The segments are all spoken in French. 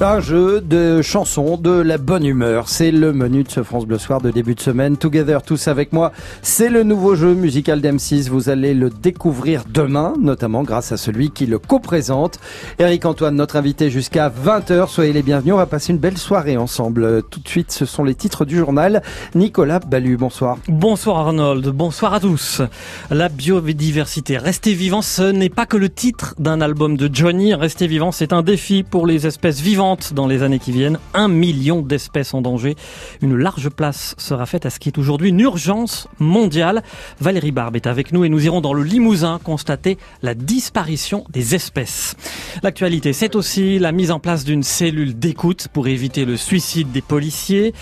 Un jeu de chansons, de la bonne humeur. C'est le menu de ce France Bleu Soir de début de semaine. Together, tous avec moi. C'est le nouveau jeu musical d'M6. Vous allez le découvrir demain, notamment grâce à celui qui le co-présente. Eric Antoine, notre invité jusqu'à 20h. Soyez les bienvenus. On va passer une belle soirée ensemble. Tout de suite, ce sont les titres du journal. Nicolas Ballu, bonsoir. Bonsoir Arnold. Bonsoir à tous. La biodiversité. Rester vivant, ce n'est pas que le titre d'un album de Johnny. Rester vivant, c'est un défi pour les espèces vivantes dans les années qui viennent. Un million d'espèces en danger. Une large place sera faite à ce qui est aujourd'hui une urgence mondiale. Valérie Barbe est avec nous et nous irons dans le Limousin constater la disparition des espèces. L'actualité, c'est aussi la mise en place d'une cellule d'écoute pour éviter le suicide des policiers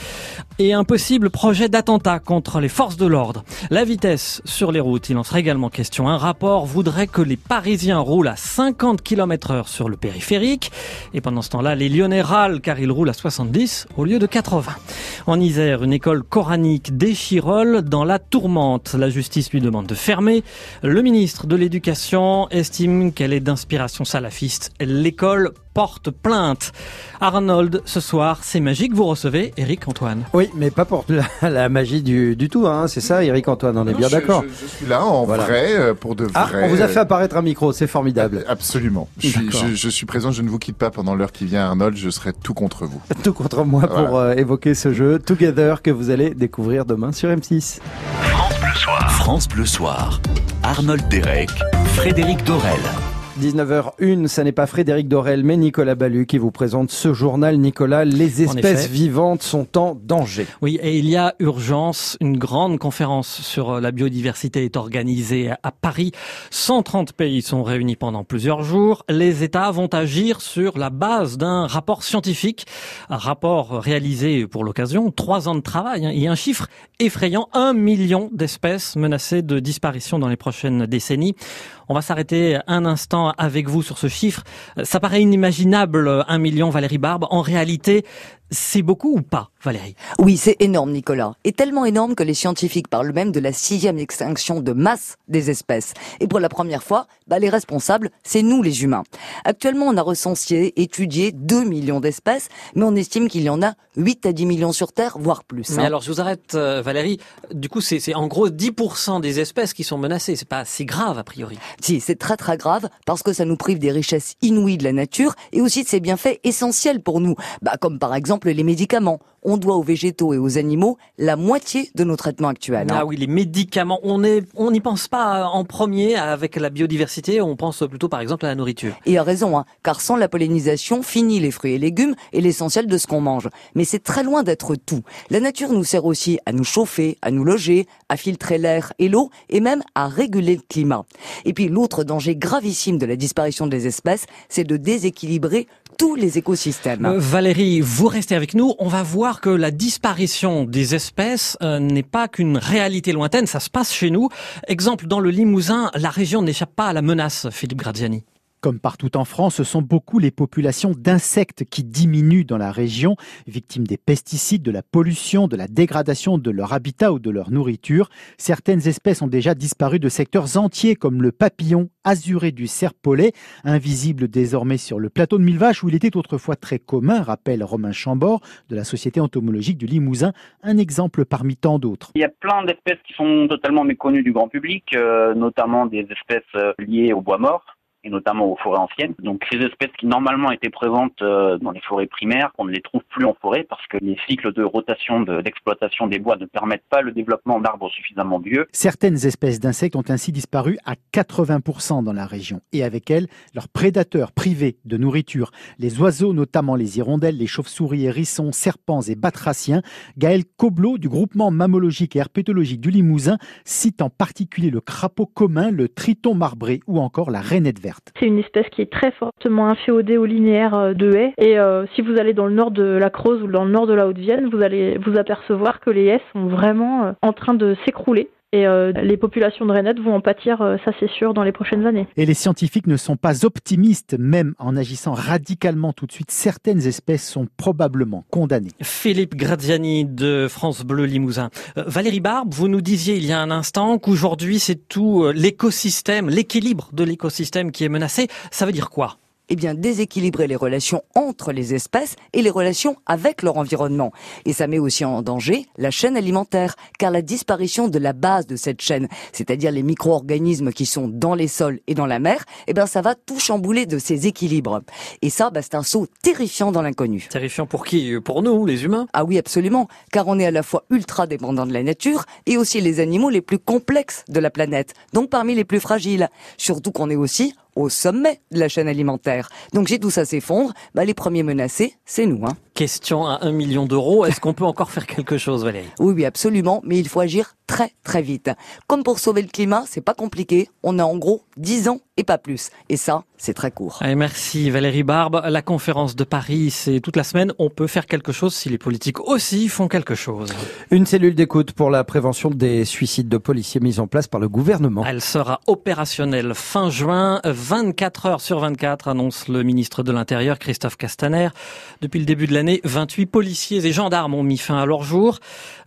et un possible projet d'attentat contre les forces de l'ordre. La vitesse sur les routes, il en sera également question. Un rapport voudrait que les Parisiens roulent à 50 km heure sur le périphérique et pendant ce temps-là, les Lyonnais râlent car ils roulent à 70 au lieu de 80. En Isère, une école coranique d'Échirol dans la tourmente. La justice lui demande de fermer. Le ministre de l'Éducation estime qu'elle est d'inspiration salafiste. L'école porte plainte. Arnold, ce soir, c'est magique, vous recevez Eric Antoine. Oui, mais pas pour la, magie du, tout, hein. c'est ça Eric Antoine, on est bien d'accord. Je, suis là en vrai, euh, pour de ah, vrai. on vous a fait apparaître un micro, c'est formidable. Absolument. Je suis, je, suis, présent, je ne vous quitte pas pendant l'heure qui vient Arnold, je serai tout contre vous. Tout contre moi pour euh, évoquer ce jeu Together que vous allez découvrir demain sur M6. France Bleu Soir. France Bleu Soir. Arnold Derek, Frédéric Dorel. 19h01, ça n'est pas Frédéric Dorel, mais Nicolas Ballu qui vous présente ce journal. Nicolas, les espèces vivantes sont en danger. Oui, et il y a urgence. Une grande conférence sur la biodiversité est organisée à Paris. 130 pays sont réunis pendant plusieurs jours. Les États vont agir sur la base d'un rapport scientifique, un rapport réalisé pour l'occasion, trois ans de travail hein, et un chiffre effrayant, un million d'espèces menacées de disparition dans les prochaines décennies. On va s'arrêter un instant avec vous sur ce chiffre. Ça paraît inimaginable, un million Valérie Barbe. En réalité, c'est beaucoup ou pas, Valérie? Oui, c'est énorme, Nicolas. Et tellement énorme que les scientifiques parlent même de la sixième extinction de masse des espèces. Et pour la première fois, bah, les responsables, c'est nous les humains. Actuellement, on a recensé, étudié 2 millions d'espèces, mais on estime qu'il y en a 8 à 10 millions sur Terre, voire plus. Mais hein. alors, je vous arrête, euh, Valérie. Du coup, c'est en gros 10% des espèces qui sont menacées. C'est pas si grave, a priori. Si, c'est très très grave, parce que ça nous prive des richesses inouïes de la nature, et aussi de ses bienfaits essentiels pour nous. Bah, comme par exemple les médicaments. On doit aux végétaux et aux animaux la moitié de nos traitements actuels. Hein. Ah oui, les médicaments, on est, on n'y pense pas en premier avec la biodiversité, on pense plutôt par exemple à la nourriture. Et a raison, hein, car sans la pollinisation, fini les fruits et légumes et l'essentiel de ce qu'on mange. Mais c'est très loin d'être tout. La nature nous sert aussi à nous chauffer, à nous loger, à filtrer l'air et l'eau et même à réguler le climat. Et puis l'autre danger gravissime de la disparition des espèces, c'est de déséquilibrer tous les écosystèmes. Euh, Valérie, vous restez avec nous. On va voir que la disparition des espèces euh, n'est pas qu'une réalité lointaine, ça se passe chez nous. Exemple, dans le Limousin, la région n'échappe pas à la menace, Philippe Graziani. Comme partout en France, ce sont beaucoup les populations d'insectes qui diminuent dans la région, victimes des pesticides, de la pollution, de la dégradation de leur habitat ou de leur nourriture. Certaines espèces ont déjà disparu de secteurs entiers comme le papillon azuré du serpolet, invisible désormais sur le plateau de Millevaches où il était autrefois très commun, rappelle Romain Chambord de la Société entomologique du Limousin, un exemple parmi tant d'autres. Il y a plein d'espèces qui sont totalement méconnues du grand public, euh, notamment des espèces euh, liées au bois mort et notamment aux forêts anciennes. Donc ces espèces qui normalement étaient présentes euh, dans les forêts primaires, qu'on ne les trouve plus en forêt parce que les cycles de rotation d'exploitation des bois ne permettent pas le développement d'arbres suffisamment vieux. Certaines espèces d'insectes ont ainsi disparu à 80% dans la région et avec elles leurs prédateurs privés de nourriture. Les oiseaux, notamment les hirondelles, les chauves-souris, hérissons, serpents et batraciens. Gaël Coblot du groupement mammologique et herpétologique du Limousin cite en particulier le crapaud commun, le triton marbré ou encore la rainette verte. C'est une espèce qui est très fortement inféodée au linéaire euh, de haies. Et euh, si vous allez dans le nord de la Creuse ou dans le nord de la Haute-Vienne, vous allez vous apercevoir que les haies sont vraiment euh, en train de s'écrouler. Et les populations de rainettes vont en pâtir, ça c'est sûr, dans les prochaines années. Et les scientifiques ne sont pas optimistes, même en agissant radicalement tout de suite. Certaines espèces sont probablement condamnées. Philippe Graziani de France Bleu Limousin. Valérie Barbe, vous nous disiez il y a un instant qu'aujourd'hui c'est tout l'écosystème, l'équilibre de l'écosystème qui est menacé. Ça veut dire quoi? Eh bien déséquilibrer les relations entre les espèces et les relations avec leur environnement. Et ça met aussi en danger la chaîne alimentaire, car la disparition de la base de cette chaîne, c'est-à-dire les micro-organismes qui sont dans les sols et dans la mer, eh bien ça va tout chambouler de ces équilibres. Et ça, bah, c'est un saut terrifiant dans l'inconnu. Terrifiant pour qui? Pour nous, les humains? Ah oui, absolument, car on est à la fois ultra dépendant de la nature et aussi les animaux les plus complexes de la planète, donc parmi les plus fragiles. Surtout qu'on est aussi au sommet de la chaîne alimentaire. Donc si tout ça s'effondre, bah, les premiers menacés, c'est nous. Hein. Question à un million d'euros, est-ce qu'on peut encore faire quelque chose Valérie? Oui, oui, absolument, mais il faut agir très très vite. Comme pour sauver le climat, c'est pas compliqué, on a en gros 10 ans et pas plus. Et ça, c'est très court. Allez, merci Valérie Barbe. La conférence de Paris, c'est toute la semaine. On peut faire quelque chose si les politiques aussi font quelque chose. Une cellule d'écoute pour la prévention des suicides de policiers mise en place par le gouvernement. Elle sera opérationnelle fin juin, 24 heures sur 24, annonce le ministre de l'Intérieur Christophe Castaner. Depuis le début de l'année, 28 policiers et gendarmes ont mis fin à leur jour.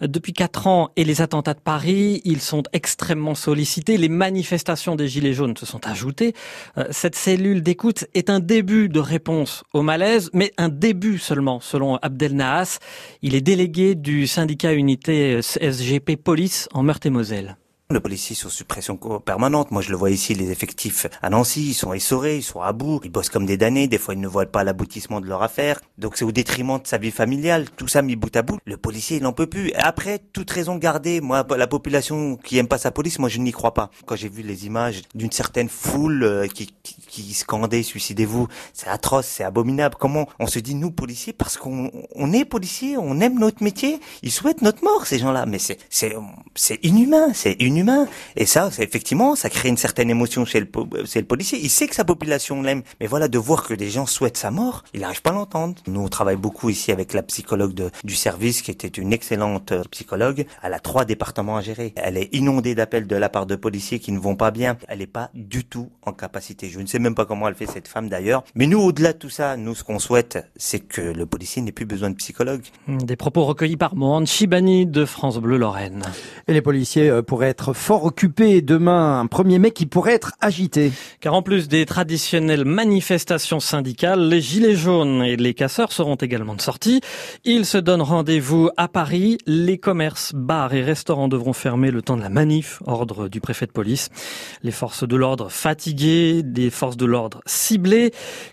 Depuis 4 ans et les attentats de Paris, ils sont extrêmement sollicités. Les manifestations des Gilets jaunes se sont ajoutées. Euh, cette cellule d'écoute est un début de réponse au malaise, mais un début seulement, selon Abdel Nahas. Il est délégué du syndicat unité SGP Police en Meurthe-et-Moselle. Le policier sur suppression permanente. Moi, je le vois ici, les effectifs à Nancy, ils sont essorés, ils sont à bout, ils bossent comme des damnés. Des fois, ils ne voient pas l'aboutissement de leur affaire. Donc, c'est au détriment de sa vie familiale. Tout ça mis bout à bout. Le policier, il n'en peut plus. Et après, toute raison gardée. Moi, la population qui aime pas sa police, moi, je n'y crois pas. Quand j'ai vu les images d'une certaine foule euh, qui, qui, qui scandait suicidez-vous, c'est atroce, c'est abominable. Comment on se dit nous policiers parce qu'on on est policiers, on aime notre métier, ils souhaitent notre mort ces gens-là. Mais c'est c'est c'est inhumain, c'est inhumain humain. Et ça, effectivement, ça crée une certaine émotion chez le, le policier. Il sait que sa population l'aime. Mais voilà, de voir que des gens souhaitent sa mort, il n'arrive pas à l'entendre. Nous, on travaille beaucoup ici avec la psychologue de, du service, qui était une excellente euh, psychologue. Elle a trois départements à gérer. Elle est inondée d'appels de la part de policiers qui ne vont pas bien. Elle n'est pas du tout en capacité. Je ne sais même pas comment elle fait cette femme d'ailleurs. Mais nous, au-delà de tout ça, nous, ce qu'on souhaite, c'est que le policier n'ait plus besoin de psychologue. Des propos recueillis par Mohand Chibani de France Bleu Lorraine. Et les policiers euh, pourraient fort occupé demain, un 1er mai qui pourrait être agité. Car en plus des traditionnelles manifestations syndicales, les gilets jaunes et les casseurs seront également de sortie. Ils se donnent rendez-vous à Paris. Les commerces, bars et restaurants devront fermer le temps de la manif, ordre du préfet de police. Les forces de l'ordre fatiguées, des forces de l'ordre ciblées.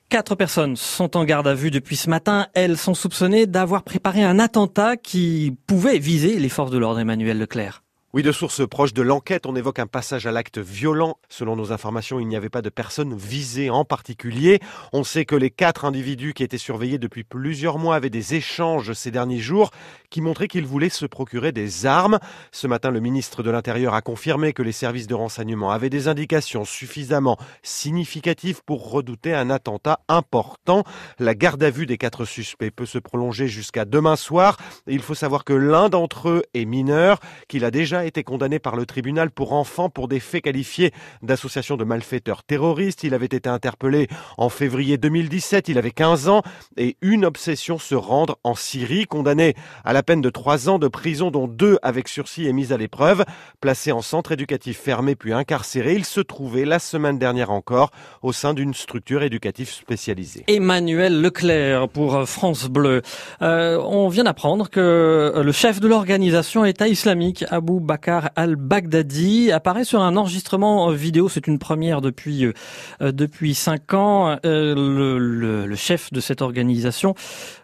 Quatre personnes sont en garde à vue depuis ce matin. Elles sont soupçonnées d'avoir préparé un attentat qui pouvait viser les forces de l'ordre Emmanuel Leclerc. Oui, de sources proches de l'enquête, on évoque un passage à l'acte violent. Selon nos informations, il n'y avait pas de personnes visées en particulier. On sait que les quatre individus qui étaient surveillés depuis plusieurs mois avaient des échanges ces derniers jours qui montraient qu'ils voulaient se procurer des armes. Ce matin, le ministre de l'Intérieur a confirmé que les services de renseignement avaient des indications suffisamment significatives pour redouter un attentat important. La garde à vue des quatre suspects peut se prolonger jusqu'à demain soir. Il faut savoir que l'un d'entre eux est mineur, qu'il a déjà été condamné par le tribunal pour enfants pour des faits qualifiés d'association de malfaiteurs terroristes. Il avait été interpellé en février 2017, il avait 15 ans et une obsession se rendre en Syrie, condamné à la peine de 3 ans de prison dont deux avec sursis et mise à l'épreuve. Placé en centre éducatif fermé puis incarcéré, il se trouvait la semaine dernière encore au sein d'une structure éducative spécialisée. Emmanuel Leclerc pour France Bleu. Euh, on vient d'apprendre que le chef de l'organisation État islamique, Abu Bakr Bakar al-Baghdadi apparaît sur un enregistrement vidéo. C'est une première depuis euh, depuis cinq ans. Euh, le, le, le, chef de cette organisation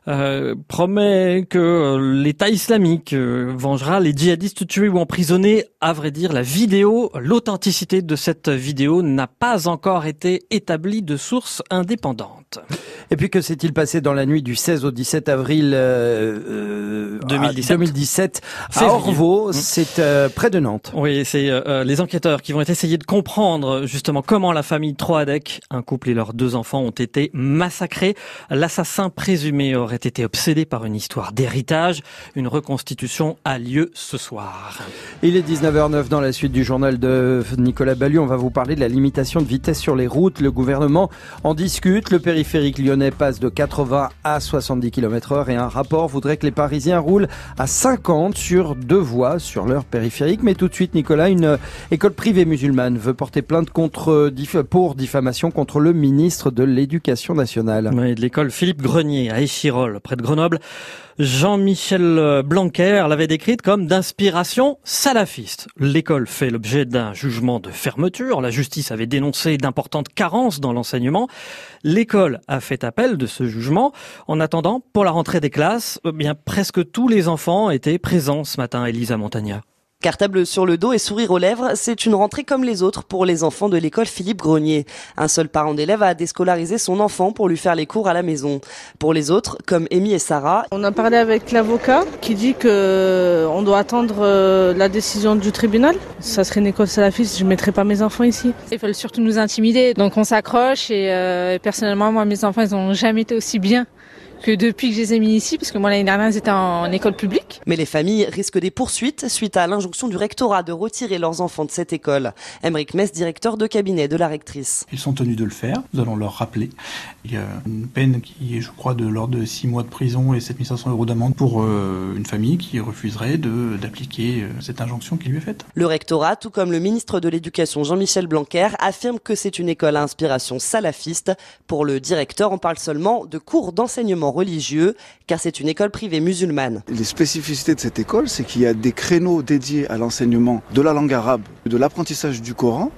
euh, promet que l'État islamique euh, vengera les djihadistes tués ou emprisonnés. À vrai dire, la vidéo, l'authenticité de cette vidéo n'a pas encore été établie de sources indépendantes. Et puis que s'est-il passé dans la nuit du 16 au 17 avril euh, 2017, 2017 à Orvaux, mmh. c'est euh, près de Nantes. Oui, c'est euh, les enquêteurs qui vont essayer de comprendre justement comment la famille Troadec, un couple et leurs deux enfants, ont été massacrés. L'assassin présumé aurait été obsédé par une histoire d'héritage. Une reconstitution a lieu ce soir. Il est 19h09 dans la suite du journal de Nicolas Ballu. On va vous parler de la limitation de vitesse sur les routes. Le gouvernement en discute. Le périphérique lyonnais passe de 80 à 70 km heure et un rapport voudrait que les Parisiens roulent à 50 sur deux voies sur leur périphérique Mais tout de suite, Nicolas, une école privée musulmane veut porter plainte contre, pour diffamation contre le ministre de l'Éducation nationale. Oui, de l'école Philippe Grenier à Échirol, près de Grenoble. Jean-Michel Blanquer l'avait décrite comme d'inspiration salafiste. L'école fait l'objet d'un jugement de fermeture. La justice avait dénoncé d'importantes carences dans l'enseignement. L'école a fait appel de ce jugement. En attendant, pour la rentrée des classes, bien presque tous les enfants étaient présents ce matin, Elisa Montagna. Cartable sur le dos et sourire aux lèvres, c'est une rentrée comme les autres pour les enfants de l'école Philippe Grenier. Un seul parent d'élève a déscolarisé son enfant pour lui faire les cours à la maison. Pour les autres, comme Amy et Sarah, on a parlé avec l'avocat qui dit que euh, on doit attendre euh, la décision du tribunal. Ça serait une école salafiste, je mettrais pas mes enfants ici. Ils veulent surtout nous intimider, donc on s'accroche et, euh, et personnellement, moi, mes enfants, ils ont jamais été aussi bien que depuis que je les ai mis ici, parce que moi l'année dernière j'étais en école publique. Mais les familles risquent des poursuites suite à l'injonction du rectorat de retirer leurs enfants de cette école. Emeric Mess, directeur de cabinet de la rectrice. Ils sont tenus de le faire, nous allons leur rappeler. Il y a une peine qui est, je crois, de l'ordre de 6 mois de prison et 7500 euros d'amende pour euh, une famille qui refuserait d'appliquer euh, cette injonction qui lui est faite. Le rectorat, tout comme le ministre de l'Éducation Jean-Michel Blanquer, affirme que c'est une école à inspiration salafiste. Pour le directeur, on parle seulement de cours d'enseignement religieux, car c'est une école privée musulmane. Les spécificités de cette école, c'est qu'il y a des créneaux dédiés à l'enseignement de la langue arabe, de l'apprentissage du Coran,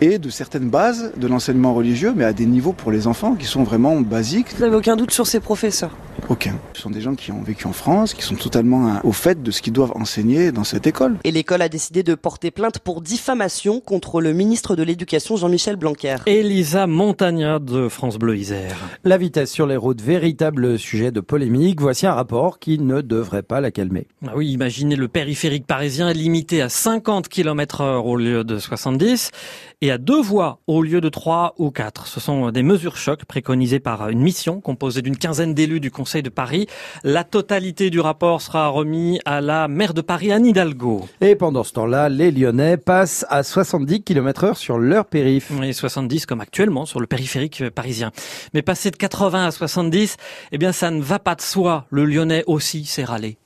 et de certaines bases de l'enseignement religieux, mais à des niveaux pour les enfants qui sont vraiment basiques. Vous n'avez aucun doute sur ces professeurs? Aucun. Ce sont des gens qui ont vécu en France, qui sont totalement au fait de ce qu'ils doivent enseigner dans cette école. Et l'école a décidé de porter plainte pour diffamation contre le ministre de l'Éducation Jean-Michel Blanquer. Elisa Montagna de France Bleu Isère. La vitesse sur les routes, véritable sujet de polémique. Voici un rapport qui ne devrait pas la calmer. Ah oui, imaginez le périphérique parisien limité à 50 km heure au lieu de 70 et à deux voies au lieu de trois ou quatre. Ce sont des mesures chocs préconisées par une mission composée d'une quinzaine d'élus du Conseil de Paris. La totalité du rapport sera remis à la maire de Paris, Anne Hidalgo. Et pendant ce temps-là, les Lyonnais passent à 70 km heure sur leur périph. Oui, 70 comme actuellement sur le périphérique parisien. Mais passer de 80 à 70, eh bien ça ne va pas de soi. Le Lyonnais aussi s'est râlé.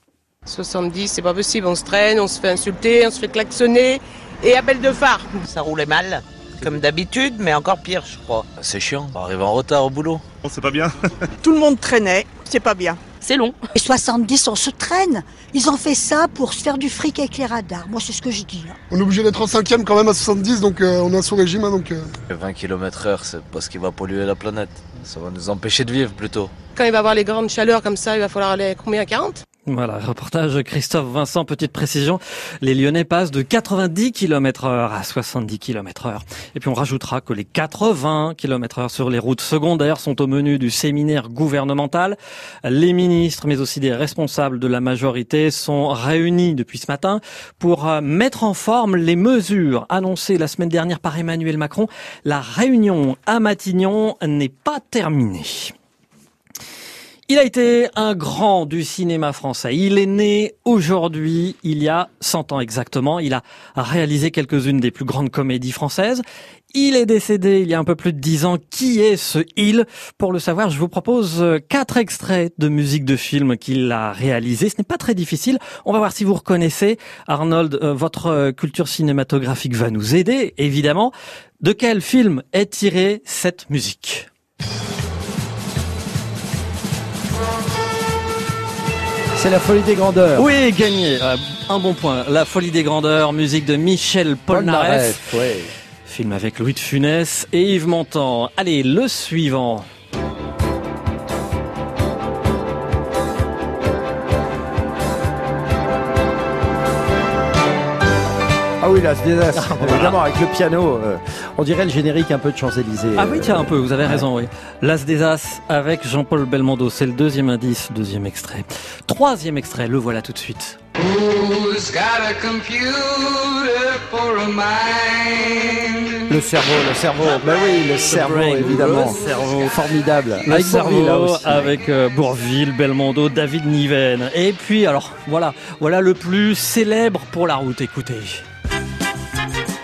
70, c'est pas possible. On se traîne, on se fait insulter, on se fait klaxonner et appel de phare. Ça roulait mal, comme d'habitude, mais encore pire, je crois. C'est chiant, on arrive en retard au boulot. C'est pas bien. Tout le monde traînait, c'est pas bien. C'est long. Et 70, on se traîne. Ils ont fait ça pour se faire du fric avec les radars. Moi, c'est ce que je dis. Hein. On est obligé d'être en cinquième quand même à 70, donc euh, on est sous régime. Hein, donc, euh... 20 km heure, c'est pas ce qui va polluer la planète. Ça va nous empêcher de vivre plutôt. Quand il va y avoir les grandes chaleurs comme ça, il va falloir aller combien à 40 voilà, reportage Christophe Vincent, petite précision. Les Lyonnais passent de 90 km heure à 70 km heure. Et puis on rajoutera que les 80 km heure sur les routes secondaires sont au menu du séminaire gouvernemental. Les ministres, mais aussi des responsables de la majorité sont réunis depuis ce matin pour euh, mettre en forme les mesures annoncées la semaine dernière par Emmanuel Macron. La réunion à Matignon n'est pas terminée. Il a été un grand du cinéma français. Il est né aujourd'hui, il y a 100 ans exactement. Il a réalisé quelques-unes des plus grandes comédies françaises. Il est décédé il y a un peu plus de 10 ans. Qui est ce il? Pour le savoir, je vous propose quatre extraits de musique de film qu'il a réalisé. Ce n'est pas très difficile. On va voir si vous reconnaissez. Arnold, euh, votre culture cinématographique va nous aider, évidemment. De quel film est tirée cette musique? C'est la folie des grandeurs. Oui, gagné. Euh, un bon point. La folie des grandeurs, musique de Michel Polnareff. ouais. Film avec Louis de Funès et Yves Montand. Allez, le suivant. Oui, là, c'est évidemment avec le piano. euh, on dirait le générique un peu de Champs-Élysées. Ah oui, euh, tiens, un peu, vous avez raison, oui. L'As des As avec Jean-Paul Belmondo, c'est le deuxième indice, deuxième extrait. Troisième extrait, le voilà tout de suite. Who's got a computer for a mind? Le cerveau, le cerveau. Ben oui, le cerveau, brain, évidemment. le cerveau. Formidable. Le Avec là cerveau aussi. avec euh, Bourville, Belmondo, David Niven. Et puis, alors, voilà, voilà le plus célèbre pour la route, écoutez.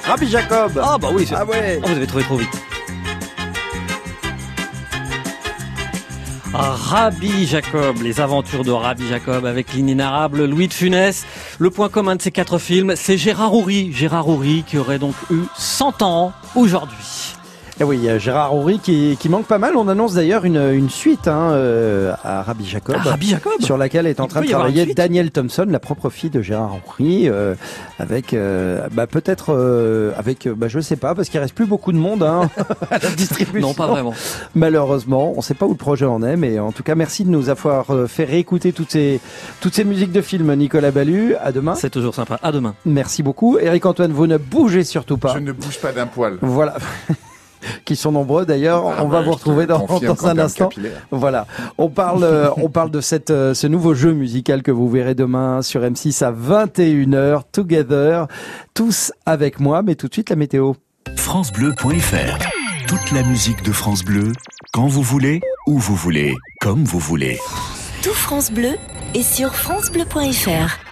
Rabbi Jacob. Ah bah oui, c'est- Ah ouais. Oh, vous avez trouvé trop vite. Rabbi Jacob, les aventures de Rabbi Jacob avec l'inénarrable Louis de Funès. Le point commun de ces quatre films, c'est Gérard Houry. Gérard Houry qui aurait donc eu 100 ans aujourd'hui. Eh oui, il y a Gérard Houry qui, qui manque pas mal. On annonce d'ailleurs une, une suite hein, euh, à Rabbi Jacob, Ah, Rabbi Jacob sur laquelle est en Il train de travailler Daniel Thompson, la propre fille de Gérard Houry, euh, avec euh, bah, peut-être euh, avec euh, bah, je sais pas parce qu'il reste plus beaucoup de monde hein, à la distribution. Non, pas vraiment. Malheureusement, on sait pas où le projet en est, mais en tout cas merci de nous avoir euh, fait réécouter toutes ces toutes ces musiques de films. Nicolas Ballu, à demain. C'est toujours sympa. À demain. Merci beaucoup, Eric Antoine. Vous ne bougez surtout pas. Je ne bouge pas d'un poil. Voilà. qui sont nombreux d'ailleurs. Ah on va ouais, vous retrouver dans, un instant. Voilà. On parle, euh, on parle de cette, euh, ce nouveau jeu musical que vous verrez demain sur M6 à 21h. Together. Tous avec moi, mais tout de suite la météo. FranceBleu.fr Toute la musique de France Bleu, quand vous voulez, où vous voulez, comme vous voulez. Tout France Bleu est sur francebleu.fr.